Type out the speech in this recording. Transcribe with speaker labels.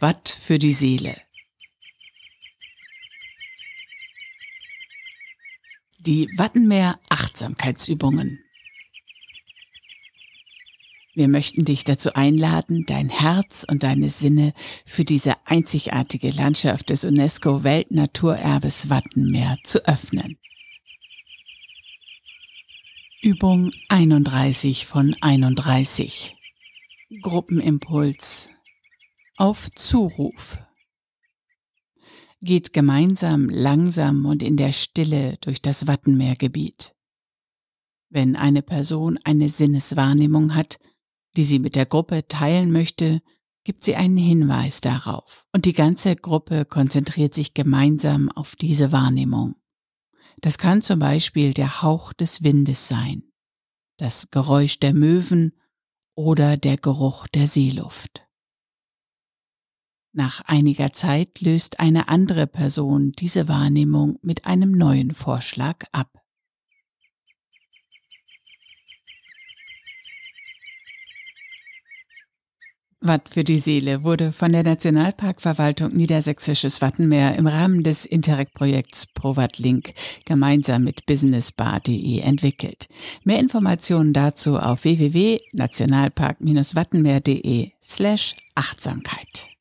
Speaker 1: Watt für die Seele. Die Wattenmeer Achtsamkeitsübungen. Wir möchten dich dazu einladen, dein Herz und deine Sinne für diese einzigartige Landschaft des UNESCO Weltnaturerbes Wattenmeer zu öffnen. Übung 31 von 31. Gruppenimpuls. Auf Zuruf. Geht gemeinsam langsam und in der Stille durch das Wattenmeergebiet. Wenn eine Person eine Sinneswahrnehmung hat, die sie mit der Gruppe teilen möchte, gibt sie einen Hinweis darauf und die ganze Gruppe konzentriert sich gemeinsam auf diese Wahrnehmung. Das kann zum Beispiel der Hauch des Windes sein, das Geräusch der Möwen oder der Geruch der Seeluft. Nach einiger Zeit löst eine andere Person diese Wahrnehmung mit einem neuen Vorschlag ab. Watt für die Seele wurde von der Nationalparkverwaltung Niedersächsisches Wattenmeer im Rahmen des Interreg-Projekts ProWatt Link gemeinsam mit businessbar.de entwickelt. Mehr Informationen dazu auf www.nationalpark-wattenmeer.de slash Achtsamkeit.